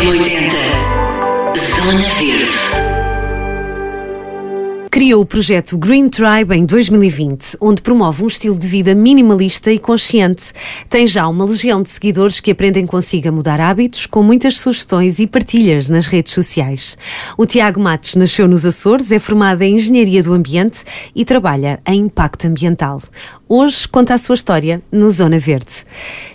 M80. Zona Verde. Criou o projeto Green Tribe em 2020, onde promove um estilo de vida minimalista e consciente. Tem já uma legião de seguidores que aprendem consigo a mudar hábitos, com muitas sugestões e partilhas nas redes sociais. O Tiago Matos nasceu nos Açores, é formado em Engenharia do Ambiente e trabalha em impacto ambiental. Hoje conta a sua história no Zona Verde.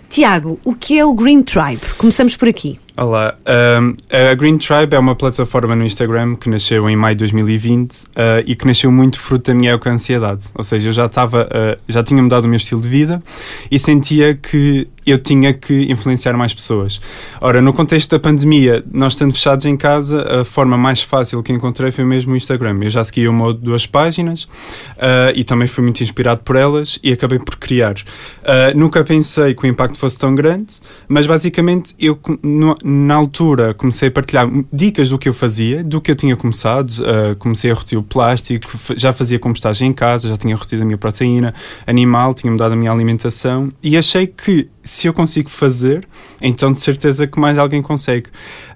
Tiago, o que é o Green Tribe? Começamos por aqui. Olá, um, a Green Tribe é uma plataforma no Instagram que nasceu em maio de 2020 uh, e que nasceu muito fruto da minha ansiedade. Ou seja, eu já estava, uh, já tinha mudado o meu estilo de vida e sentia que eu tinha que influenciar mais pessoas. Ora, no contexto da pandemia, nós estando fechados em casa, a forma mais fácil que encontrei foi mesmo o Instagram. Eu já segui uma ou duas páginas uh, e também fui muito inspirado por elas e acabei por criar. Uh, nunca pensei que o impacto fosse tão grande, mas basicamente eu, no, na altura, comecei a partilhar dicas do que eu fazia, do que eu tinha começado. Uh, comecei a retirar o plástico, já fazia compostagem em casa, já tinha retido a minha proteína animal, tinha mudado a minha alimentação e achei que se eu consigo fazer, então de certeza que mais alguém consegue.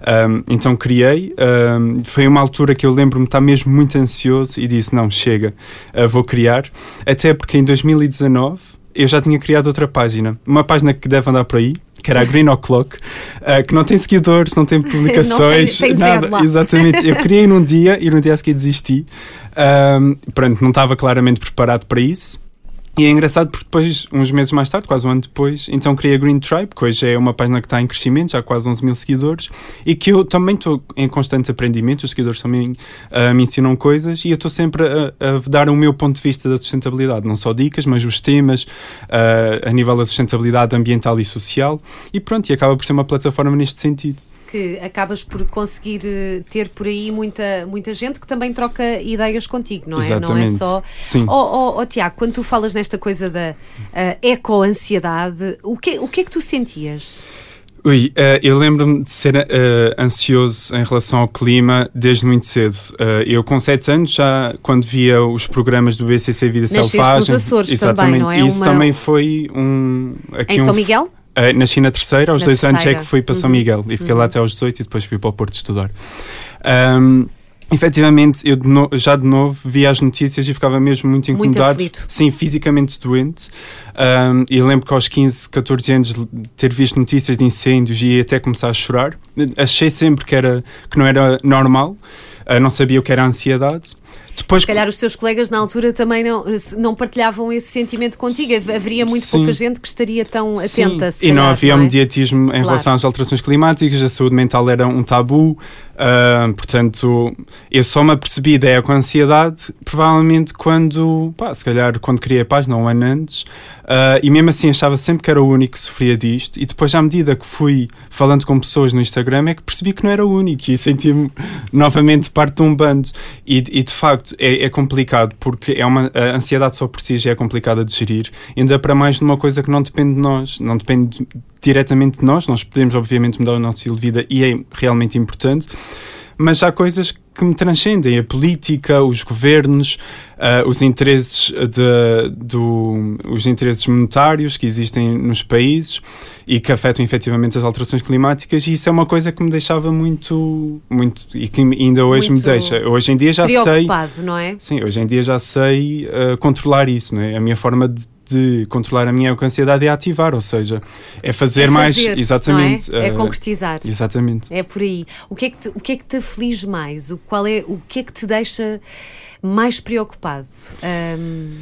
Um, então criei, um, foi uma altura que eu lembro-me estar mesmo muito ansioso e disse: não, chega, uh, vou criar. Até porque em 2019 eu já tinha criado outra página, uma página que deve andar por aí, que era a Green O'Clock, uh, que não tem seguidores, não tem publicações, não tem, tem nada. Exatamente. Eu criei num dia e no dia a seguir desisti. Um, pronto, não estava claramente preparado para isso. E é engraçado porque depois, uns meses mais tarde, quase um ano depois, então criei a Green Tribe, que hoje é uma página que está em crescimento, já quase 11 mil seguidores, e que eu também estou em constante aprendimento, os seguidores também uh, me ensinam coisas, e eu estou sempre a, a, dar o meu ponto de vista da sustentabilidade, não só dicas, mas os temas uh, a nível da sustentabilidade ambiental e social, e pronto, e acaba por ser uma plataforma neste sentido que acabas por conseguir eh, ter por aí muita, muita gente que também troca ideias contigo, não é? Exatamente. Não é só. Sim. Oh, oh, oh, Tiago, quando tu falas nesta coisa da uh, eco-ansiedade, o que, o que é que tu sentias? Ui, uh, eu lembro-me de ser uh, ansioso em relação ao clima desde muito cedo. Uh, eu com 7 anos já, quando via os programas do BCC Vida Nasceste Selvagem... nos Açores exatamente, também, não é? Isso Uma... também foi um... Em São Miguel? Uh, nasci na terceira, aos na dois terceira. anos é que fui para São uhum. Miguel e fiquei uhum. lá até aos 18 e depois fui para o Porto estudar. Um, efetivamente, eu de no, já de novo via as notícias e ficava mesmo muito incomodado. Muito sim, fisicamente doente. Um, e lembro que aos 15, 14 anos ter visto notícias de incêndios e até começar a chorar. Achei sempre que, era, que não era normal. Não sabia o que era a ansiedade. Depois, se calhar os teus colegas na altura também não, não partilhavam esse sentimento contigo. Haveria muito Sim. pouca gente que estaria tão atenta. Sim. e não calhar, havia não é? mediatismo em Claro. relação às alterações climáticas, a saúde mental era um tabu. Uh, portanto, eu só me apercebi da eco-ansiedade provavelmente quando, pá, se calhar quando criei a página, um ano antes, uh, e mesmo assim achava sempre que era o único que sofria disto. E depois, à medida que fui falando com pessoas no Instagram, é que percebi que não era o único e senti-me novamente parte de um bando. E, e de facto é, é complicado porque é uma, a ansiedade só por si já é complicada de gerir, ainda para mais numa coisa que não depende de nós, não depende diretamente de nós. Nós podemos, obviamente, mudar o nosso estilo de vida e é realmente importante, mas há coisas que me transcendem: a política, os governos, uh, os interesses de, do, os interesses monetários que existem nos países e que afetam efetivamente as alterações climáticas. E isso é uma coisa que me deixava muito, muito e que ainda hoje Muito me deixa. Hoje em dia já sei. Preocupado, não é? Sim, hoje em dia já sei uh, controlar isso, não é? A minha forma de, de controlar a minha ansiedade é ativar, ou seja, é fazer É mais. fazer, exatamente. é? É concretizar. Exatamente. É por aí. O que é que te, o que é que te aflige mais? O, qual é, o que é que te deixa mais preocupado? Ahm,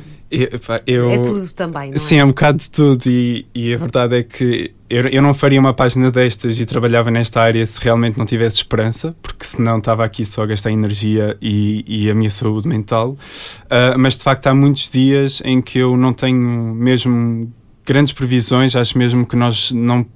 Eu, É tudo também, não é? Sim, é um bocado de tudo e, e a verdade é que eu, eu não faria uma página destas e trabalhava nesta área se realmente não tivesse esperança, porque senão estava aqui só a gastar energia e, e a minha saúde mental. Ah, mas de facto há muitos dias em que eu não tenho mesmo grandes previsões, acho mesmo que nós não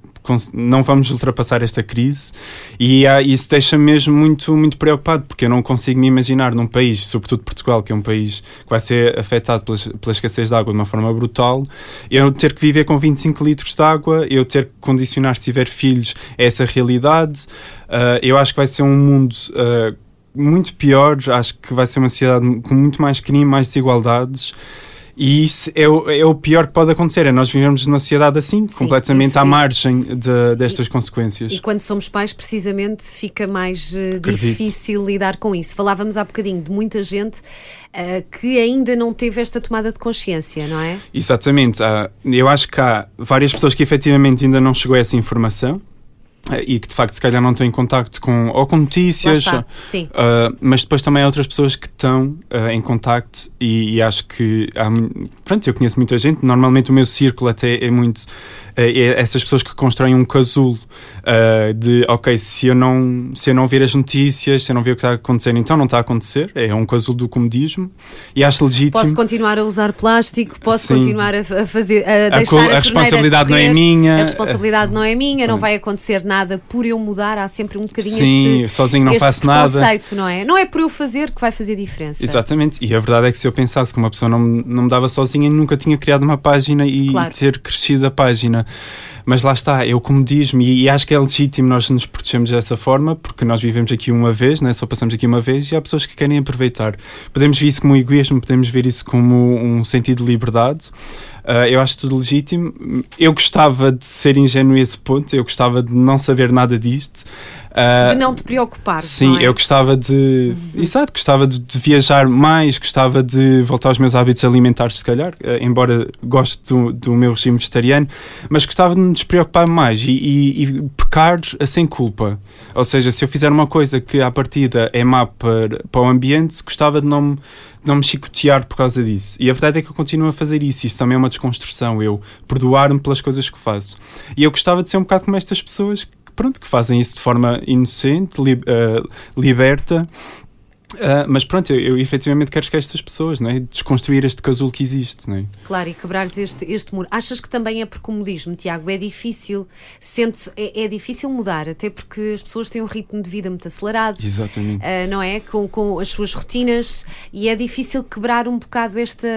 não vamos ultrapassar esta crise e isso deixa mesmo muito, muito preocupado porque eu não consigo me imaginar num país, sobretudo Portugal, que é um país que vai ser afetado pela, pela escassez de água de uma forma brutal, eu ter que viver com 25 litros de água, eu ter que condicionar, se tiver filhos, a essa realidade. Ah, eu acho que vai ser um mundo ah, muito pior, acho que vai ser uma sociedade com muito mais crime, mais desigualdades. E isso é o, é o pior que pode acontecer, é nós vivemos numa sociedade assim, Sim, completamente à é- margem de- destas consequências. E quando somos pais, precisamente, fica mais eh, difícil lidar com isso. Falávamos há bocadinho de muita gente eh, que ainda não teve esta tomada de consciência, não é? Exatamente. há- eu acho que há várias pessoas que efetivamente ainda não chegou a essa informação e que de facto se calhar não em contacto com ou com notícias está. Uh, mas depois também há outras pessoas que estão uh, em contacto e, e acho que há, pronto, eu conheço muita gente, normalmente o meu círculo até é muito uh, é essas pessoas que constroem um casulo uh, de ok, se eu não se eu não ver as notícias, se eu não ver o que está a acontecer, então não está a acontecer, é um casulo do comodismo e acho legítimo Posso continuar a usar plástico, posso Sim. continuar a, fazer, a a, deixar a, a responsabilidade não é correr. minha A responsabilidade não é minha, não vai acontecer nada por eu mudar. Há sempre um bocadinho sim, este, sozinho não este faço nada preconceito, não é? Não é por eu fazer que vai fazer diferença. Exatamente, e a verdade é que se eu pensasse que uma pessoa não, me- não me dava sozinha, nunca tinha criado uma página e Claro. ter crescido a página. Mas lá está, é o comodismo e, e acho que é legítimo nós nos protegermos dessa forma, porque nós vivemos aqui uma vez, né? só passamos aqui uma vez e há pessoas que querem aproveitar. Podemos ver isso como egoísmo, podemos ver isso como um sentido de liberdade. Ah, eu acho tudo legítimo. Eu gostava de ser ingênuo a esse ponto, eu gostava de não saber nada disto. Ah, De não te preocupar. Sim, é? eu gostava de. Exato, gostava de, de viajar mais, gostava de voltar aos meus hábitos alimentares, se calhar, eh, embora goste do, do meu regime vegetariano, mas gostava de me despreocupar mais e, e- e pecar sem culpa. Ou seja, se eu fizer uma coisa que à partida é má para, para o ambiente, gostava de não me. Não me chicotear por causa disso. E a verdade é que eu continuo a fazer isso. Isso também é uma desconstrução. Eu perdoar-me pelas coisas que faço. E eu gostava de ser um bocado como estas pessoas que, pronto, que fazem isso de forma inocente, li- eh, liberta. Ah, mas pronto, eu, eu efetivamente quero que estas pessoas, não é? Desconstruir este casulo que existe, não é? Claro, e quebrares este, este muro. Achas que também é por comodismo, Tiago? É difícil, sente é, é difícil mudar, até porque as pessoas têm um ritmo de vida muito acelerado. Exatamente. ah, não é? Com, com as suas rotinas e é difícil quebrar um bocado esta,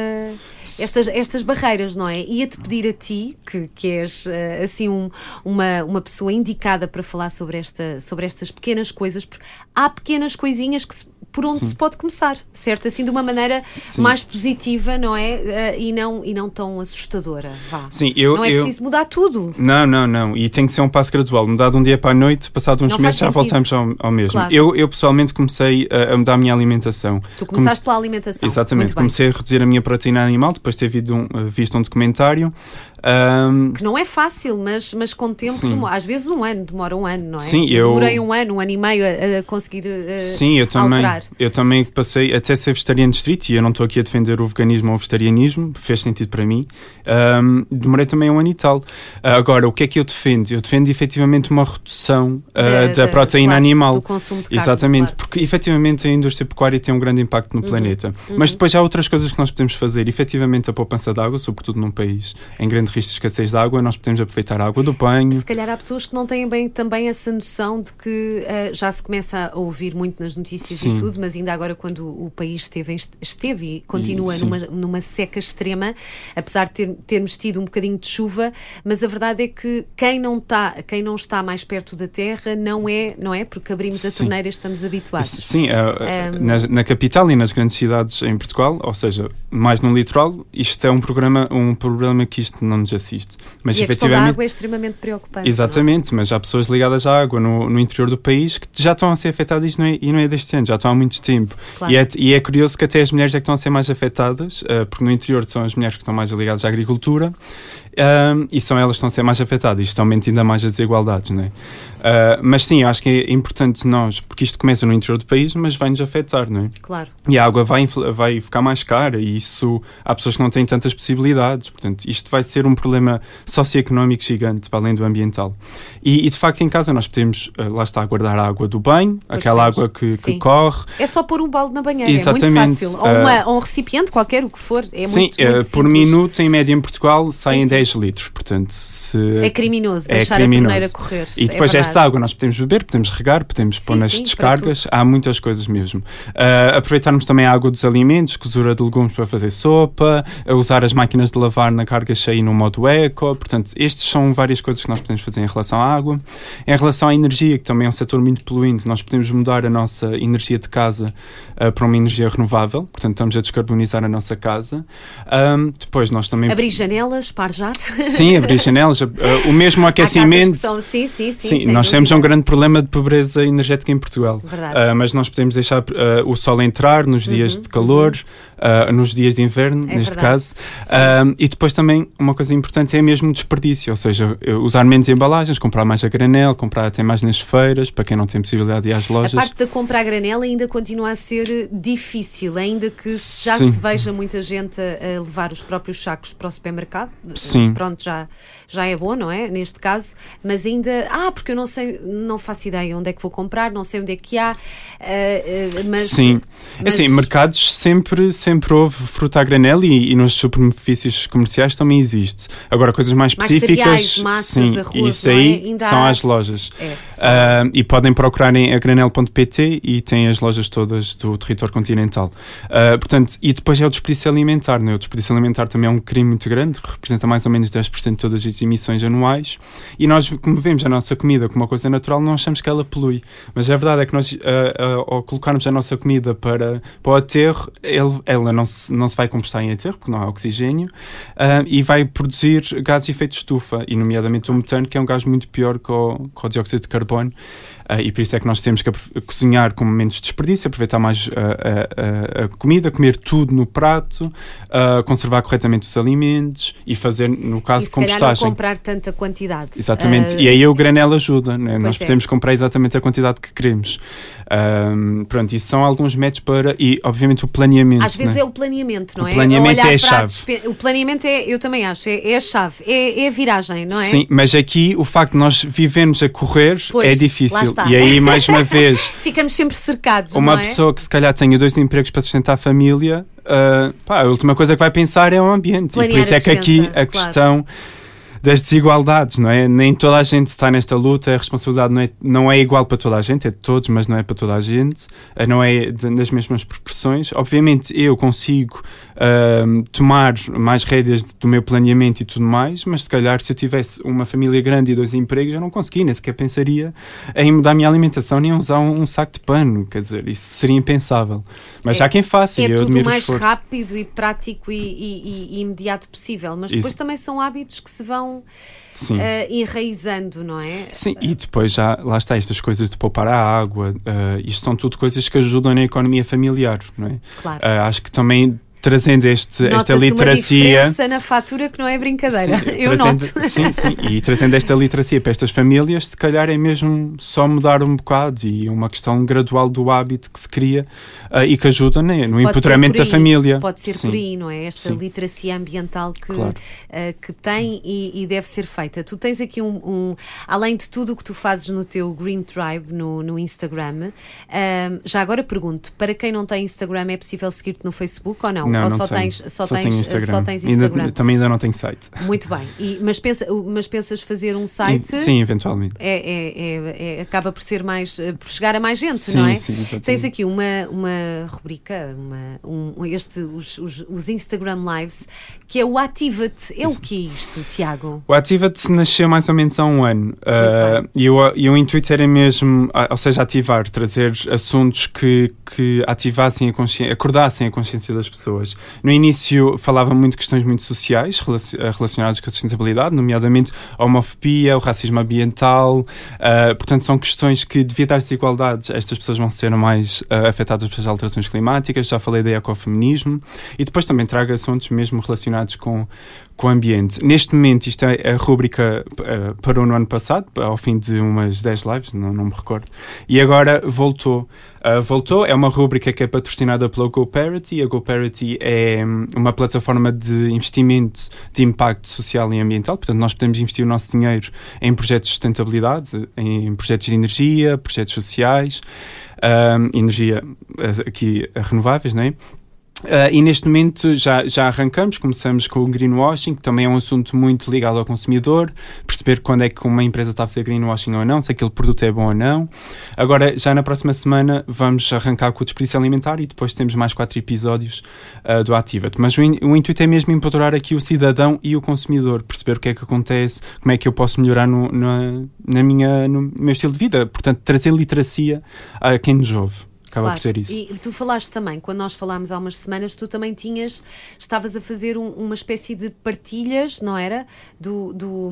estas, estas barreiras, não é? Ia-te pedir a ti, que, que és ah, assim um- uma, uma pessoa indicada para falar sobre, esta, sobre estas pequenas coisas, porque há pequenas coisinhas que se- por onde se pode começar, certo? Assim de uma maneira Sim. mais positiva, não é? Ah, e, não, e não tão assustadora. Vá. Sim, eu. não é eu... preciso mudar tudo. Não, não, não. E tem que ser um passo gradual. Mudar de um dia para a noite, passado uns Não meses já voltamos ao, ao mesmo. Claro. Eu, eu pessoalmente comecei a, a mudar a minha alimentação. Tu começaste pela alimentação. Exatamente. Comecei a reduzir a minha proteína animal depois de ter visto um, eh, visto um documentário. Ahm, Que não é fácil, mas, mas com tempo, demora- às vezes um ano, demora um ano, não é? Sim, eu- Demorei um ano, um ano e meio a, a conseguir eh, Sim, eu também, alterar. eu também passei até ser vegetariano estrito e eu não estou aqui a defender o veganismo ou o vegetarianismo, fez sentido para mim. Ahm, demorei também um ano e tal. Ah, agora, o que é que eu defendo? Eu defendo efetivamente uma redução ah, da, proteína claro, animal. Do consumo de carne, Exatamente, claro, porque sim. efetivamente a indústria pecuária tem um grande impacto no planeta. Mas depois há outras coisas que nós podemos fazer. Efetivamente, a poupança de água, sobretudo num país em grande risco de escassez de água, nós podemos aproveitar a água do banho. Se calhar há pessoas que não têm bem também essa noção de que eh, já se começa a ouvir muito nas notícias Sim. e tudo, mas ainda agora quando o país esteve, esteve e continua numa, numa seca extrema, apesar de ter- termos tido um bocadinho de chuva, mas a verdade é que quem não está, quem não está mais perto da terra não é, não é? Porque abrimos a Sim. torneira e estamos habituados. Sim, a- Um, na, na capital e nas grandes cidades em Portugal, ou seja, mais no litoral, isto é um programa, um problema que isto não nos assiste. Mas e a questão da efetivamente. água é extremamente preocupante. não é? Exatamente, mas há pessoas ligadas à água no, no interior do país que já estão a ser afetadas e não é, e não é deste ano, já estão há muito tempo. Claro. E, é, e é curioso que até as mulheres é que estão a ser mais afetadas, eh, porque no interior são as mulheres que estão mais ligadas à agricultura ahm, e são elas que estão a ser mais afetadas. Isto aumenta ainda mais as desigualdades, não é? Ah, mas sim, acho que é importante nós, porque isto começa no interior do país, mas vai-nos afetar, não é? Claro. E a água vai, vai ficar mais cara e isso há pessoas que não têm tantas possibilidades. Portanto, isto vai ser um problema socioeconómico gigante, para além do ambiental. E, e, de facto, em casa nós podemos, eh, lá está, guardar a água do banho, Pois aquela temos. água que, que Sim. corre. É só pôr um balde na banheira, é Exatamente. muito fácil. Ou, Ah, uma- ou um recipiente, qualquer o que for. É Sim, muito, muito por simples. minuto, em média em Portugal, saem sim. 10 10 litros. Portanto, se É criminoso É deixar criminoso. a torneira correr. E depois é esta água nós podemos beber, podemos regar, podemos Sim, pôr nas sim, descargas, há muitas coisas mesmo. Ah, aproveitarmos também a água dos alimentos, cozura de legumes para fazer sopa, usar as máquinas de lavar na carga cheia e no modo eco. Portanto, estes são várias coisas que nós podemos fazer em relação à água. Em relação à energia, que também é um setor muito poluinte, nós podemos mudar a nossa energia de casa ah, para uma energia renovável. Portanto, estamos a descarbonizar a nossa casa. Ahm, depois nós também... Abrir janelas, parjar. Sim, abrir janelas, o mesmo aquecimento. que são, sim, sim, sim. Sim, nós temos dúvida. um grande problema de pobreza energética em Portugal. Ah, mas nós podemos deixar ah, o sol entrar nos dias Uhum, de calor, ah, nos dias de inverno, É neste verdade. caso. Ah, e depois também uma coisa importante é mesmo o desperdício, ou seja, eh, usar menos embalagens, comprar mais a granel, comprar até mais nas feiras, para quem não tem possibilidade de ir às A lojas. parte da compra a granel ainda continua a ser eh, difícil, ainda que já Sim. se veja muita gente a, a levar os próprios sacos para o supermercado. Sim. Pronto, já, já é bom, não é? Neste caso, mas ainda. Ah, porque eu não sei, não faço ideia onde é que vou comprar, não sei onde é que há. eh, eh, mas, Sim, É mas- assim, mercados sempre, sempre houve fruta a granel e, e nos superfícies comerciais também existe. Agora, coisas mais Mais específicas, cereais, massas, sim, arroz, isso é? aí Ainda são há- as lojas. É, Ah, e podem procurar em agranel.pt e tem as lojas todas do território continental. Ah, portanto, e depois é o desperdício alimentar. Né? O desperdício alimentar também é um crime muito grande, representa mais ou menos 10% de todas as emissões anuais. E nós, como vemos a nossa comida como uma coisa natural, não achamos que ela polui. Mas a verdade é que nós, ah, ah, ao colocarmos a nossa comida para, para o aterro, ele- ela não se, não se vai compostar em aterro, porque não há oxigênio, e vai produzir gases de efeito de estufa, e nomeadamente o metano, que é um gás muito pior que o, que o dióxido de carbono. Ah, e por isso é que nós temos que cozinhar com menos desperdício, aproveitar mais ah, a, a- a comida, comer tudo no prato, ah, conservar corretamente os alimentos e fazer, no e caso de se calhar não compostagem. comprar tanta quantidade. Exatamente, Ah, e aí o granel ajuda, né? nós é. podemos comprar exatamente a quantidade que queremos. Ahm, pronto, isso são alguns métodos para. E obviamente o planeamento. Às vezes né? é o planeamento, não O é? planeamento Olhar é a chave. O planeamento é, eu também acho, é, é a chave, é, é a viragem, não é? Sim, mas aqui o facto de nós vivermos a correr Pois, é difícil. Está. E aí, mais uma vez, Ficamos sempre cercados, uma é? pessoa que se calhar tenha dois empregos para sustentar a família, ah, pá, a última coisa que vai pensar é o ambiente. e por Planear isso é que aqui a claro. questão das desigualdades, não é? Nem toda a gente está nesta luta, a responsabilidade não é, não é igual para toda a gente, é de todos, mas não é para toda a gente, ah, não é nas mesmas proporções. Obviamente eu consigo ahm, tomar mais rédeas do meu planeamento e tudo mais, mas se calhar se eu tivesse uma família grande e dois empregos, eu não conseguia, nem sequer pensaria em mudar a minha alimentação nem usar um, um saco de pano, quer dizer, isso seria impensável. Mas É- há quem faça É eu tudo mais rápido e prático e, e- e- e imediato possível, mas depois Isso. também são hábitos que se vão Sim. eh, enraizando, não é? Sim, e depois já, lá está, estas coisas de poupar a água, ah, isto são tudo coisas que ajudam na economia familiar, não é? Claro. Ah, acho que também trazendo este, esta Nota-se uma literacia. diferença na fatura que não é brincadeira. Sim, eu trazendo- noto. Sim, sim, e trazendo esta literacia para estas famílias, se calhar é mesmo só mudar um bocado e uma questão gradual do hábito que se cria ah, e que ajuda né, no Pode empoderamento da família. Pode ser Sim. por aí, não é? Esta Sim. literacia ambiental que, Claro. eh, que tem e, e deve ser feita. Tu tens aqui um, um- além de tudo o que tu fazes no teu Green Tribe no, no Instagram, ahm, já agora pergunto, para quem não tem Instagram, é possível seguir-te no Facebook ou não? Não, ou não só tenho. tens, só, tenho tens, Instagram. só tens Ainda- Instagram? também ainda não tenho site. Muito bem. E- mas, pensa, mas pensas fazer um E- site? Sim, eventualmente. É, é- é- é- acaba por ser mais eh, por chegar a mais gente, Sim, não é? sim, exatamente. Tens aqui uma, uma rubrica, uma, um, este, os, os, os Instagram Lives, que é o Ativa-te. É o que é isto, Tiago? O Ativa-te nasceu mais ou menos há um ano bem. e, o, e o intuito era mesmo, ah, ou seja, ativar, trazer assuntos que, que ativassem a consciência, acordassem a consciência das pessoas. No início falava muito de questões muito sociais ah, relacionadas com a sustentabilidade, nomeadamente a homofobia, o racismo ambiental, ah, portanto são questões que devido às desigualdades estas pessoas vão ser mais ah, afetadas pelas alterações climáticas, já falei da ecofeminismo. E depois também trago assuntos mesmo relacionados com com o ambiente. Neste momento, isto é a rúbrica eh, parou no ano passado, ao fim de umas 10 lives, não, não me recordo, e agora voltou. Ah, voltou, é uma rúbrica que é patrocinada pela GoParity. A GoParity é hum, uma plataforma de investimento de impacto social e ambiental, portanto, nós podemos investir o nosso dinheiro em projetos de sustentabilidade, em projetos de energia, projetos sociais, ah, energia eh, aqui renováveis, não é? Uh, e neste momento já, já arrancamos, começamos com o greenwashing, que também é um assunto muito ligado ao consumidor, perceber quando é que uma empresa está a fazer greenwashing ou não, se aquele produto é bom ou não. Agora, já na próxima semana, vamos arrancar com o desperdício alimentar e depois temos mais quatro episódios uh, do Activate. Mas o, in, o, intuito é mesmo empoderar aqui o cidadão e o consumidor, perceber o que é que acontece, como é que eu posso melhorar no, na, na minha, no meu estilo de vida. Portanto, trazer literacia a quem nos ouve. Acaba claro. por ser isso. E tu falaste também, quando nós falámos há umas semanas, tu também tinhas, estavas a fazer um, uma espécie de partilhas, não era? Do, do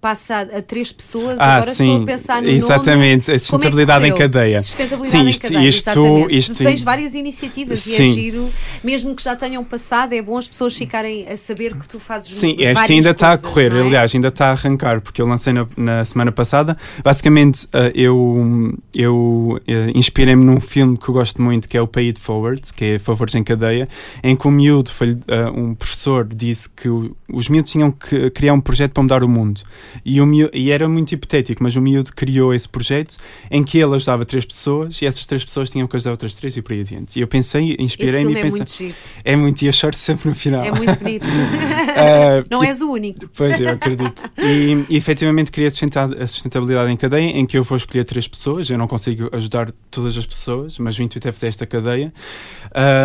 passa a, três pessoas, ah, agora sim, estou a pensar no Exatamente, nome. a sustentabilidade é em cadeia. Sustentabilidade sim, isto, em cadeia, isto, exatamente. Isto, tu tens várias iniciativas sim. e é giro, mesmo que já tenham passado, é bom as pessoas ficarem a saber que tu fazes Sim, este ainda está a correr, é? aliás, ainda está a arrancar, porque eu lancei na, na semana passada. Basicamente, uh, eu, eu uh, inspirei-me num filme que eu gosto muito, que é o Pay It Forward, que é Favores em Cadeia, em que o miúdo, foi, uh, um professor, disse que os miúdos tinham que criar um projeto para mudar o mundo. E o miúdo, e era muito hipotético, mas o miúdo criou esse projeto em que ele ajudava três pessoas e essas três pessoas tinham que ajudar outras três e por aí adiante. E eu pensei, inspirei-me e é pensei. Muito giro. É muito, e eu choro sempre no final. É muito bonito. uh, Não és o único. Pois, eu acredito. E, e efetivamente queria a sustentabilidade em cadeia, em que eu vou escolher três pessoas. Eu não consigo ajudar todas as pessoas, mas o intuito é fazer esta cadeia.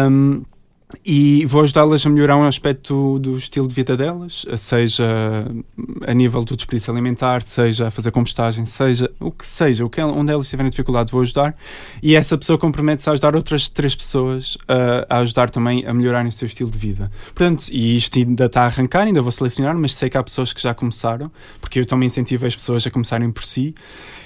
Um, e vou ajudá-las a melhorar um aspecto do estilo de vida delas, seja a nível do desperdício alimentar, seja a fazer compostagem, seja o que seja, o que, onde elas tiverem dificuldade, vou ajudar. E essa pessoa compromete-se a ajudar outras três pessoas a, a ajudar também a melhorarem o seu estilo de vida. Portanto, e isto ainda está a arrancar, ainda vou selecionar, mas sei que há pessoas que já começaram, porque eu também incentivo as pessoas a começarem por si.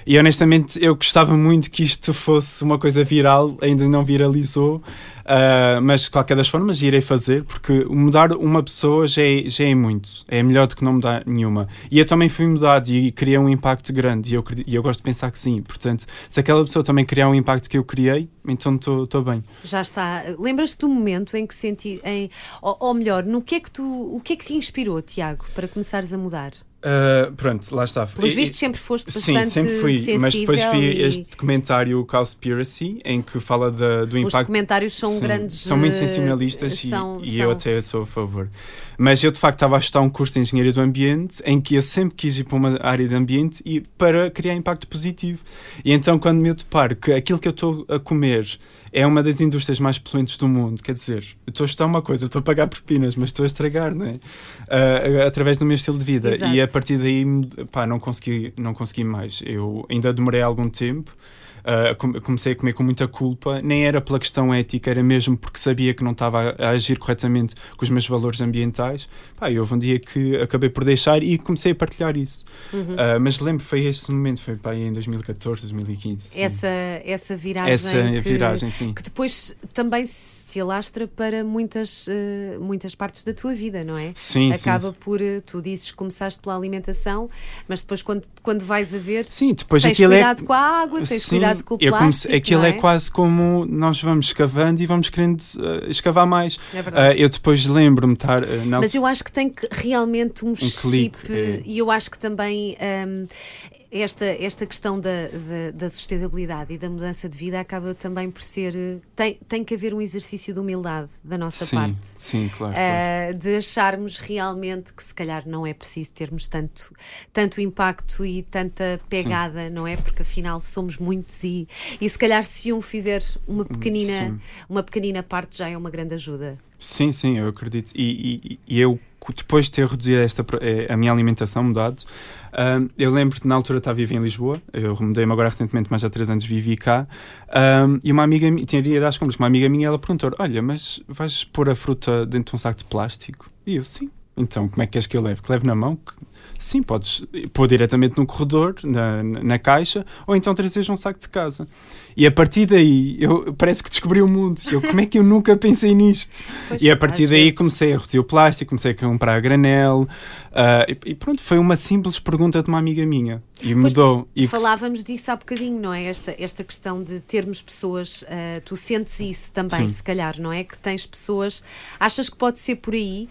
E honestamente, eu gostava muito que isto fosse uma coisa viral, ainda não viralizou. Uh, mas de qualquer das formas irei fazer porque mudar uma pessoa já é, já é muito, é melhor do que não mudar nenhuma. E eu também fui mudado e criei um impacto grande e eu, e eu gosto de pensar que sim. Portanto, se aquela pessoa também criar um impacto que eu criei, então estou bem. Já está. Lembras-te do momento em que senti, em, ou, ou melhor, no que é que tu, o que é que te inspirou, Tiago, para começares a mudar? Uh, pronto, lá está. Pelos vistos sempre foste bastante Sim, sempre fui, mas depois vi e... este documentário Cowspiracy, em que fala de, do impacto... Os documentários são sim, grandes... São muito eh, sensacionalistas são, e, e eu até sou a favor. Mas eu de facto estava a estudar um curso de Engenharia do Ambiente, em que eu sempre quis ir para uma área de ambiente e para criar impacto positivo. E então quando me deparo que aquilo que eu estou a comer é uma das indústrias mais poluentes do mundo. Quer dizer, estou a estudar uma coisa, estou a pagar propinas, mas estou a estragar, não é? Uh, através do meu estilo de vida. Exato. E a partir daí, pá, não consegui, não consegui mais. Eu ainda demorei algum tempo. Uh, comecei a comer com muita culpa, nem era pela questão ética, era mesmo porque sabia que não estava a, a agir corretamente com os meus valores ambientais. Pá, e houve um dia que acabei por deixar e comecei a partilhar isso. Uhum. Uh, mas lembro, foi esse momento, foi pá, em 2014, 2015. Essa, essa viragem, essa que, viragem sim. que depois também se alastra para muitas, uh, muitas partes da tua vida, não é? Sim, Acaba sim. por, tu dizes começaste pela alimentação, mas depois quando, quando vais a ver, sim, depois tens é cuidado é... com a água, tens sim, cuidado com o plástico. Comecei, aquilo é? é? quase como nós vamos escavando e vamos querendo uh, escavar mais. É verdade. Eu depois lembro-me estar. Uh, Mas eu acho que tem que realmente um, um chip clique, é. e eu acho que também um, esta, esta questão da, da, da, sustentabilidade e da mudança de vida acaba também por ser. Tem, tem que haver um exercício de humildade da nossa sim, parte. Sim, claro, uh, claro. De acharmos realmente que se calhar não é preciso termos tanto, tanto impacto e tanta pegada, sim. não é? Porque afinal somos muitos e, e se calhar se um fizer uma pequenina, uma pequenina parte já é uma grande ajuda. Sim, sim, eu acredito. E, e, e eu, depois de ter reduzido esta, eh, a minha alimentação, mudado, eu lembro que na altura estava a viver em Lisboa, eu mudei-me agora recentemente, mas há três anos vivi cá, e uma amiga minha, tinha ido às compras, uma amiga minha, ela perguntou: Olha, mas vais pôr a fruta dentro de um saco de plástico? E eu, sim. Então, como é que queres que eu leve? Que leve na mão? Sim, podes pôr diretamente no corredor, na, na caixa, ou então trazeres um saco de casa. E a partir daí, eu parece que descobri o mundo. Eu, como é que eu nunca pensei nisto? Pois, e a partir daí vezes... comecei a reduzir o plástico, comecei a comprar a granel. Uh, e, e, pronto, foi uma simples pergunta de uma amiga minha. E pois, mudou. E... Falávamos disso há bocadinho, não é? Esta, esta questão de termos pessoas. Uh, tu sentes isso também, Sim. se calhar, não é? Que tens pessoas. Achas que pode ser por aí?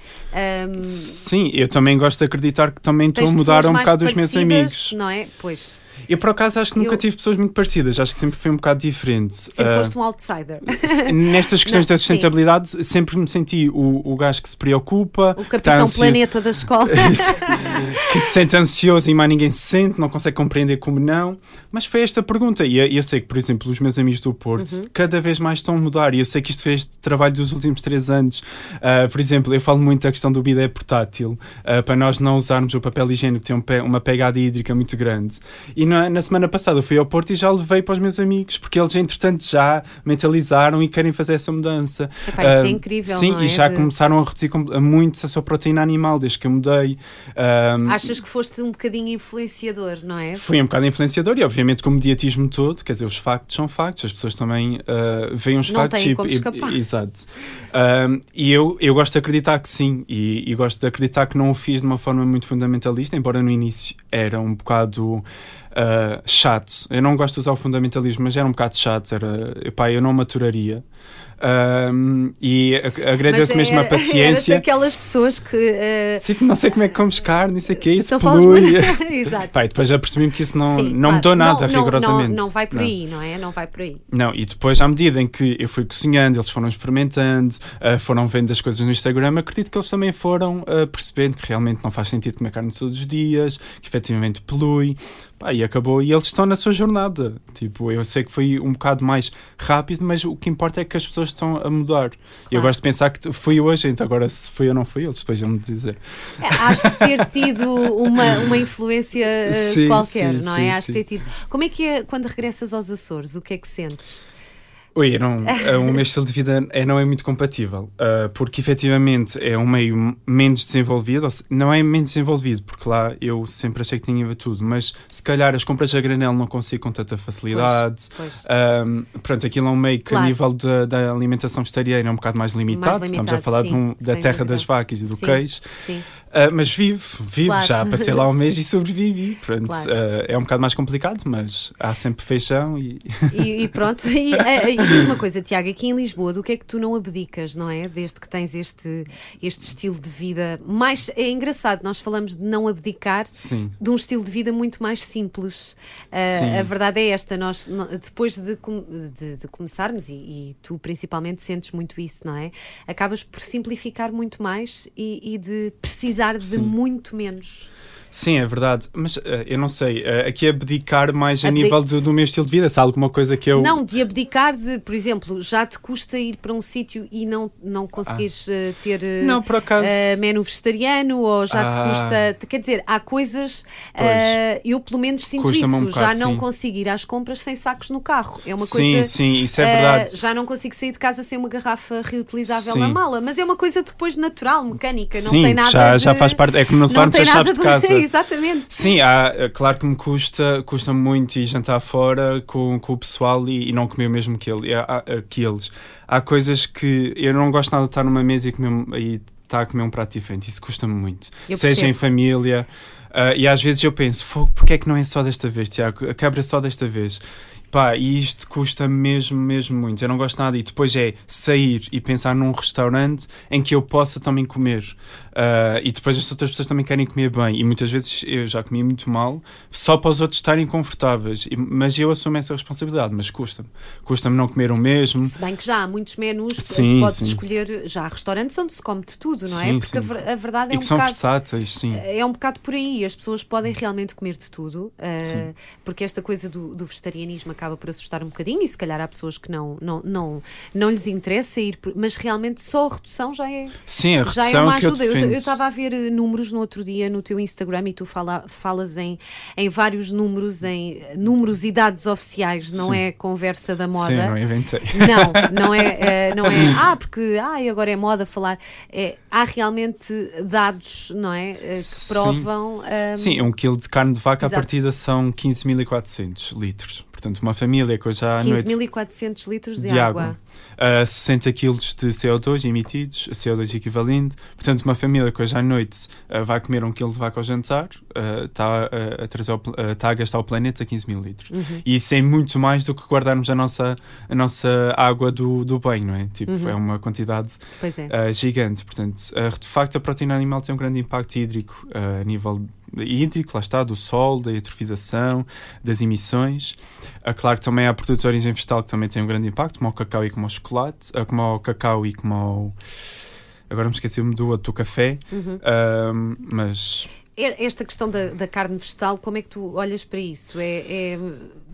Um... Sim, eu também gosto de acreditar que também estou a mudar um bocado os meus amigos. Não é? Pois. Eu, por acaso, acho que nunca Eu- tive pessoas muito parecidas. Acho que sempre foi um bocado diferente. Sempre Ah, foste um outsider. Nestas questões Não, da sustentabilidade, sempre me senti o, o gajo que se preocupa, O capitão ansio- planeta da escola. que se sente ansioso e mais ninguém se sente, não consegue compreender como não. Mas foi esta pergunta. E eu, eu sei que, por exemplo, os meus amigos do Porto Uhum. cada vez mais estão a mudar. E eu sei que isto fez trabalho dos últimos três anos. Ah, por exemplo, eu falo muito da questão do bidé portátil, ah, para nós não usarmos o papel higiênico que tem um pe- uma pegada hídrica muito grande. E na, na semana passada eu fui ao Porto e já levei para os meus amigos, porque eles, entretanto, já mentalizaram e querem fazer essa mudança. Epá, isso é incrível, Sim, não é? e já De- começaram a reduzir muito a sua proteína animal desde que eu mudei. Achas que foste um bocadinho influenciador, não é? Fui um bocado influenciador e, obviamente, com o mediatismo todo, quer dizer, os factos são factos, as pessoas também ah, veem os Não factos têm e, como e- escapar. e- Exato. E eu, eu gosto de acreditar que sim, e, e gosto de acreditar que não o fiz de uma forma muito fundamentalista, embora no início era um bocado. Ah, chato, eu não gosto de usar o fundamentalismo, mas era um bocado chato. Era, epá, eu não maturaria. E agradeço Mas mesmo era- a paciência. Eras daquelas pessoas que. eh, Tipo, não sei como é que comes carne, isso aqui, isso polui. Exato. E depois já percebi-me que isso não, Sim, não claro. mudou nada, Não- não- rigorosamente. Não, não vai por aí, não é? Não vai por aí. Não, e depois, à medida em que eu fui cozinhando, eles foram experimentando, ah, foram vendo as coisas no Instagram, acredito que eles também foram ah, percebendo que realmente não faz sentido comer carne todos os dias, que efetivamente polui. Pá, e acabou, e eles estão na sua jornada. Tipo, eu sei que foi um bocado mais rápido, mas o que importa é que as pessoas estão a mudar. E Eu Claro. gosto de pensar que fui eu hoje, então agora se fui ou não fui eles, depois vão-me dizer. É, Has de ter tido uma, uma influência eh, Sim, qualquer, sim, não sim, é? Has de sim. ter tido. Como é que é quando regressas aos Açores? O que é que sentes? Oi, não, o meu estilo de vida é, não é muito compatível, ah, porque efetivamente é um meio menos desenvolvido, se- não é menos desenvolvido, porque lá eu sempre achei que tinha tudo, mas se calhar as compras a granel não consigo com tanta facilidade. Pois. Ahm, pronto, aquilo é um meio que Claro. a nível da, da alimentação vegetariana é um bocado mais limitado, Mais estamos a limitado, falar de sim, um- da terra dúvida. das vacas e do Sim, queijo, Sim. Ah, mas vivo, vivo, Claro. já passei lá um mês e sobrevivi, pronto, Claro. ah, é um bocado mais complicado, mas há sempre feijão e... E, e pronto, e, e diz uma coisa, Tiago, aqui em Lisboa, do que é que tu não abdicas, não é? Desde que tens este, este estilo de vida mais. É engraçado, nós falamos de não abdicar Sim. de um estilo de vida muito mais simples. Uh, Sim. a verdade é esta: nós, depois de, de- de começarmos, e, e tu principalmente sentes muito isso, não é? Acabas por simplificar muito mais e, e de precisar de Sim. muito menos. Sim, é verdade. Mas eh, eu não sei, eh, aqui abdicar mais a nível do, do meu estilo de vida, se há alguma coisa que eu. Não, de abdicar de, por exemplo, já te custa ir para um sítio e não, não conseguires uh, ter uh, Não, por acaso. uh, menu vegetariano ou já te Ah. custa. Quer dizer, há coisas. Uh, eu, pelo menos, sinto isso. um bocado, já não sim. consigo ir às compras sem sacos no carro. É uma sim, coisa. sim, isso é uh, verdade. já não consigo sair de casa sem uma garrafa reutilizável Sim. na mala, mas é uma coisa depois natural, mecânica, não sim, tem nada já, de... já faz parte. É como não levarmos as chaves de casa. Exatamente. Sim, há, é claro que me custa, custa muito ir jantar fora com, com o pessoal e, e não comer o mesmo que, ele, há- há- que eles. Há coisas que eu não gosto nada de estar numa mesa e, comer, e estar a comer um prato diferente. Isso custa-me muito. Seja em família. ah, e às vezes eu penso, fogo, porque é que não é só desta vez, Tiago? A quebra é só desta vez. Pá, e isto custa mesmo, mesmo muito. Eu não gosto nada. E depois é sair e pensar num restaurante em que eu possa também comer. Ah, e depois as outras pessoas também querem comer bem. E muitas vezes eu já comi muito mal, só para os outros estarem confortáveis. E- mas eu assumo essa responsabilidade, mas custa-me. Custa-me não comer o mesmo. Se bem que já há muitos menus, Sim, podes sim. escolher. Já há restaurantes onde se come de tudo, não é? Sim, Porque a sim. ver- a, verdade é E um que são bocado. versáteis, sim. É um bocado por aí, as pessoas podem realmente comer de tudo, uh, porque esta coisa do, do vegetarianismo acaba por assustar um bocadinho e se calhar há pessoas que não, não, não, não lhes interessa ir, por- mas realmente só a redução já é, Sim, a já é redução uma eu ajuda. Eu estava a ver eh, números no outro dia no teu Instagram e tu fala, falas em, em vários números, em eh, números e dados oficiais, não Sim. é conversa da moda. Sim, não inventei. Não, não é, eh, não é, ah, porque ah, agora é moda falar. É, há realmente dados, não é? que Sim. provam. ehm, Sim, um quilo de carne de vaca Exato. à partida são 15.400 litros. Portanto, uma família que hoje à noite 15.400 litros de, de água. água, uh, 60 quilos de CO2 emitidos, CO2 equivalente. Portanto, uma família que hoje à noite uh, vai comer um quilo de vaca ao jantar está a, trazer ao pla- uh, tá a gastar ao planeta 15 mil litros. Uhum. E isso é muito mais do que guardarmos a nossa, a nossa água do, do banho, não é? Tipo, Uhum. é uma quantidade é. uh, gigante. Portanto, uh, de facto, a proteína animal tem um grande impacto hídrico uh, a nível hídrico, lá está, do sol, da eutrofização, das emissões. Uh, claro que também há produtos de origem vegetal que também têm um grande impacto, como o cacau e como o chocolate, uh, como o cacau e como o agora me esqueci-me do outro café, Uhum. uh, mas Esta questão da, da carne vegetal, como é que tu olhas para isso? É, é-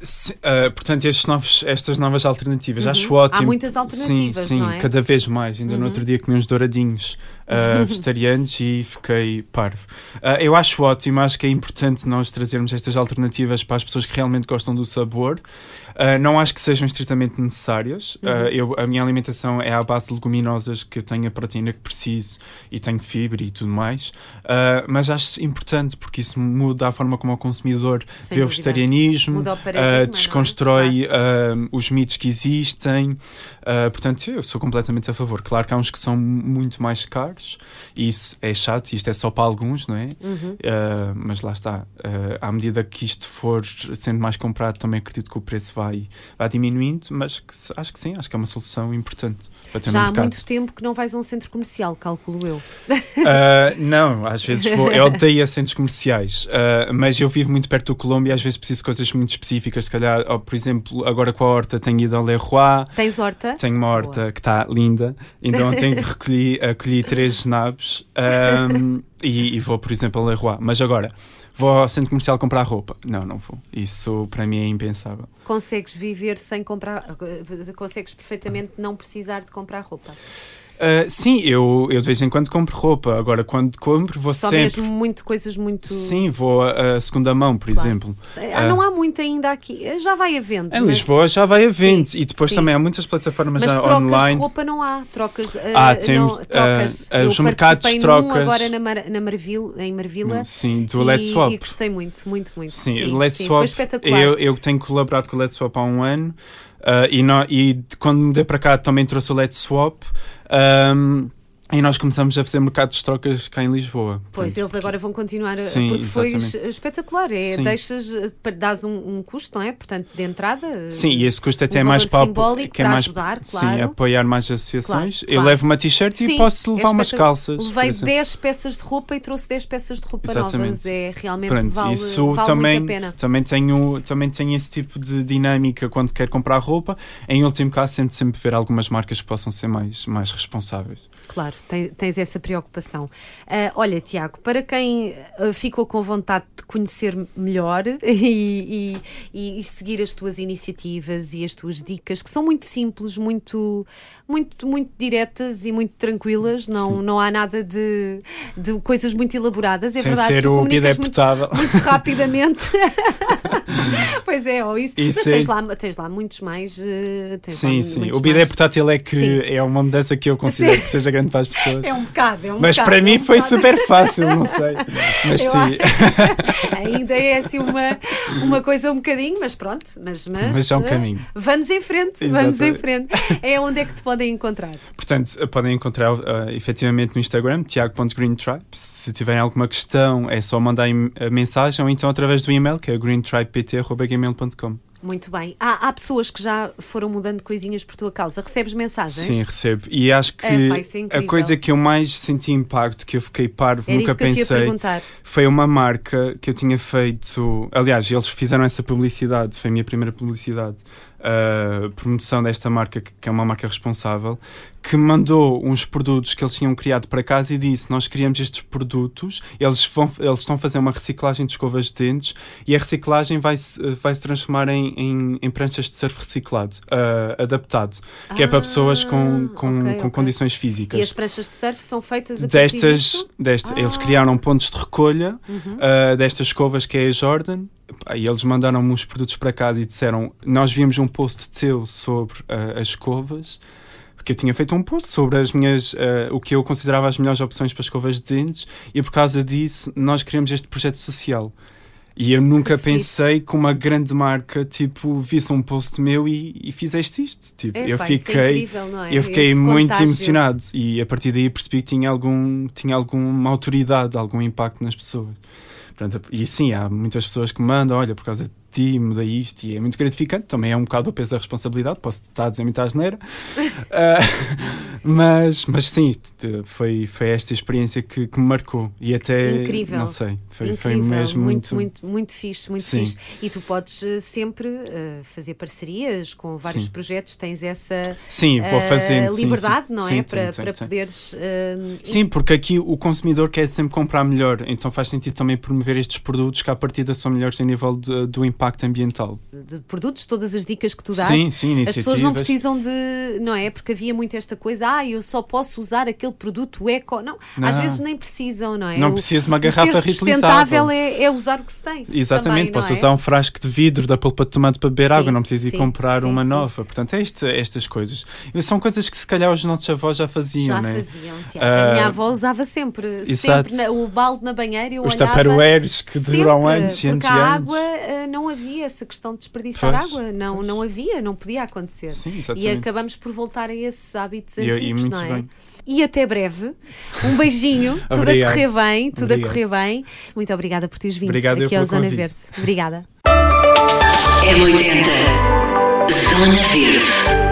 Se- uh, portanto, estes novos, estas novas alternativas, Uhum. acho ótimo. Há muitas alternativas, sim, sim, é? cada vez mais. Ainda no Uhum. outro dia comi uns douradinhos uh, vegetarianos e fiquei parvo. Uh, eu acho ótimo, acho que é importante nós trazermos estas alternativas para as pessoas que realmente gostam do sabor. Uh, não acho que sejam estritamente necessárias. Uh, Uhum. eu, a minha alimentação é à base de leguminosas, que eu tenho a proteína que preciso e tenho fibra e tudo mais. Mas acho importante porque isso muda a forma como o consumidor sem vê o vegetarianismo, o é? desconstrói os mitos que existem. Portanto, eu sou completamente a favor. Claro que há uns que são muito mais caros e isso é chato, isto é só para alguns, não é? Uhum. Uh, mas lá está. Uh, à medida que isto for sendo mais comprado, também acredito que o preço vai, vai diminuindo, mas que acho que sim, acho que é uma solução importante para ter Já há muito tempo que não vais a um centro comercial, calculo eu. Uh, não, às vezes vou. Eu odeio a centros comerciais, mas eu vivo muito perto do Colombo e às vezes preciso de coisas muito específicas. Se calhar, ou, por exemplo, agora com a horta tenho ido ao Leroy, Tens horta? tenho uma horta que está linda. Então ontem recolhi, acolhi três nabos um, e, e vou, por exemplo, ao Leroy. Mas agora, vou ao centro comercial comprar roupa? Não, não vou. Isso para mim é impensável. Consegues viver sem comprar. Consegues perfeitamente não precisar de comprar roupa. Uh, sim, eu, eu de vez em quando compro roupa. Agora, quando compro, vou Só sempre. mesmo muito coisas muito. Sim, vou a, a segunda mão, por Claro. exemplo. Ah, não há muito ainda aqui. Já vai havendo. Em mas- Lisboa já vai havendo Sim, e depois sim. também há muitas plataformas Mas já trocas online. de roupa não há. Trocas de, Ah, ah, temos, não, trocas. ah, Eu os mercados trocas. agora na, Mar, na Marvila, em Marvila. Sim, do e, Let's Swap. e gostei muito, muito, muito. Sim, o Let's sim, Swap. Foi espetacular. Eu, eu tenho colaborado com o Let's Swap há um ano ah, e, nó- e quando me dei para cá também trouxe o Let's Swap. ahm, e nós começamos a fazer mercados de trocas cá em Lisboa. Pois, Portanto, eles agora vão continuar, Sim, porque foi exatamente. espetacular. É, Sim. deixas, eh, dás um, um custo, não é? Portanto, de entrada. Sim, e esse custo até um é mais para simbólico que é para mais, ajudar, Sim, claro. apoiar mais associações. Claro, Eu claro. levo uma t-shirt Sim, e posso é levar umas espetacular. calças. Levei exemplo. 10 peças de roupa e trouxe 10 peças de roupa novas. Exatamente. É realmente Pronto, vale, isso vale também, muito a pena. também, tenho, também tenho esse tipo de dinâmica quando quero comprar roupa. Em último caso, sempre, sempre ver algumas marcas que possam ser mais, mais responsáveis. Claro, tens essa preocupação. Ah, olha, Tiago, para quem ah, ficou com vontade de conhecer melhor e, e- e seguir as tuas iniciativas e as tuas dicas, que são muito simples, muito, muito, muito diretas e muito tranquilas, não, não há nada de, de coisas muito elaboradas. É Sem verdade, ser tu o comunicas muito, bideputável. muito rapidamente. pois é, ou isso. Isso Mas é- tens lá, tens lá muitos mais. eh, tens lá Sim, sim. muitos O bidé mais- portátil é que Sim. é uma mudança que eu considero Sim. que seja grande para as pessoas. É um bocado, é um Mas bocado, para é mim um foi bocado. super fácil, não sei. Mas Eu sim. Ainda é assim uma, uma coisa um bocadinho, mas pronto, mas, mas, Mas é um eh, caminho. Vamos em frente, vamos em Exatamente. frente. É onde é que te podem encontrar. Portanto, podem encontrar uh, efetivamente no Instagram, tiago.greentribe. Se tiverem alguma questão, é só mandar a mensagem ou então através do e-mail, que é greentribept.gmail.com. Muito bem. Há, há pessoas que já foram mudando coisinhas por tua causa. Recebes mensagens? Sim, recebo. E acho que É, isso é a incrível. coisa que eu mais senti impacto, que eu fiquei parvo, Era nunca que pensei, foi uma marca que eu tinha feito. Aliás, eles fizeram essa publicidade, foi a minha primeira publicidade. A promoção desta marca, que que é uma marca responsável, que mandou uns produtos que eles tinham criado para casa e disse: Nós criamos estes produtos, eles, vão, eles estão a fazer uma reciclagem de escovas de dentes e a reciclagem vai se, vai -se transformar em, em, em pranchas de surf reciclado, ah, adaptado, que é para pessoas com, Ah, com, ok, com ok. condições físicas E as pranchas de surf são feitas a destas, desta, eles Ah. criaram pontos de recolha Uhum. uh, destas escovas que é a Jordan E eles mandaram-me uns produtos para casa e disseram nós vimos um post teu sobre uh, as escovas porque eu tinha feito um post sobre as minhas uh, o que eu considerava as melhores opções para escovas de dentes e por causa disso nós criamos este projeto social e eu nunca Que fixe. pensei que uma grande marca tipo visse um post meu e, e fizeste isto tipo, eu Epá, isso é fiquei incrível, é? eu fiquei Esse muito contágio. emocionado e a partir daí percebi que tinha, algum, tinha alguma autoridade, algum impacto nas pessoas. Portanto, e sim, há muitas pessoas que mandam, olha, por causa ti, mudei isto e é muito gratificante. Também é um bocado o peso da responsabilidade, posso estar a dizer muita asneira. uh, mas, mas sim, foi, foi esta experiência que, que me marcou e até. Incrível. Não sei, foi, Incrível. foi mesmo muito, muito, muito, muito fixe, muito sim. fixe. E tu podes eh, sempre uh, fazer parcerias com vários sim. projetos, tens essa sim, vou fazendo, liberdade, sim, não é? para, para poderes. sim, porque aqui o consumidor quer sempre comprar melhor, então faz sentido também promover estes produtos que à partida são melhores a nível de, do impacto ambiental. De produtos, todas as dicas que tu dás, sim, sim, as pessoas não precisam de. Não é? Porque havia muito esta coisa, ah, eu só posso usar aquele produto eco. Não, não. às vezes nem precisam, não é? Não precisa de uma garrafa o ser sustentável é, é, usar o que se tem. Exatamente, também, posso é? usar um frasco de vidro da polpa de tomate para beber sim, água, não preciso ir sim, comprar sim, uma nova. Portanto, é este, estas coisas. São coisas que se calhar os nossos avós já faziam, já né? faziam, Tiago. Uh, a minha avó usava sempre, sempre na, o balde na banheira. Eu os olhava tupperwares que duram anos e anos e anos. a água uh, não havia essa questão de desperdiçar pois, água, não, pois. não havia, não podia acontecer. Sim, e acabamos por voltar a esses hábitos e, antigos, e não é? Bem. E até breve. Um beijinho, tudo a correr bem, tudo Obrigado. a correr bem. Muito obrigada por teres vindo Obrigado aqui ao Zona convite. Verde. Obrigada. M80 Zona Verde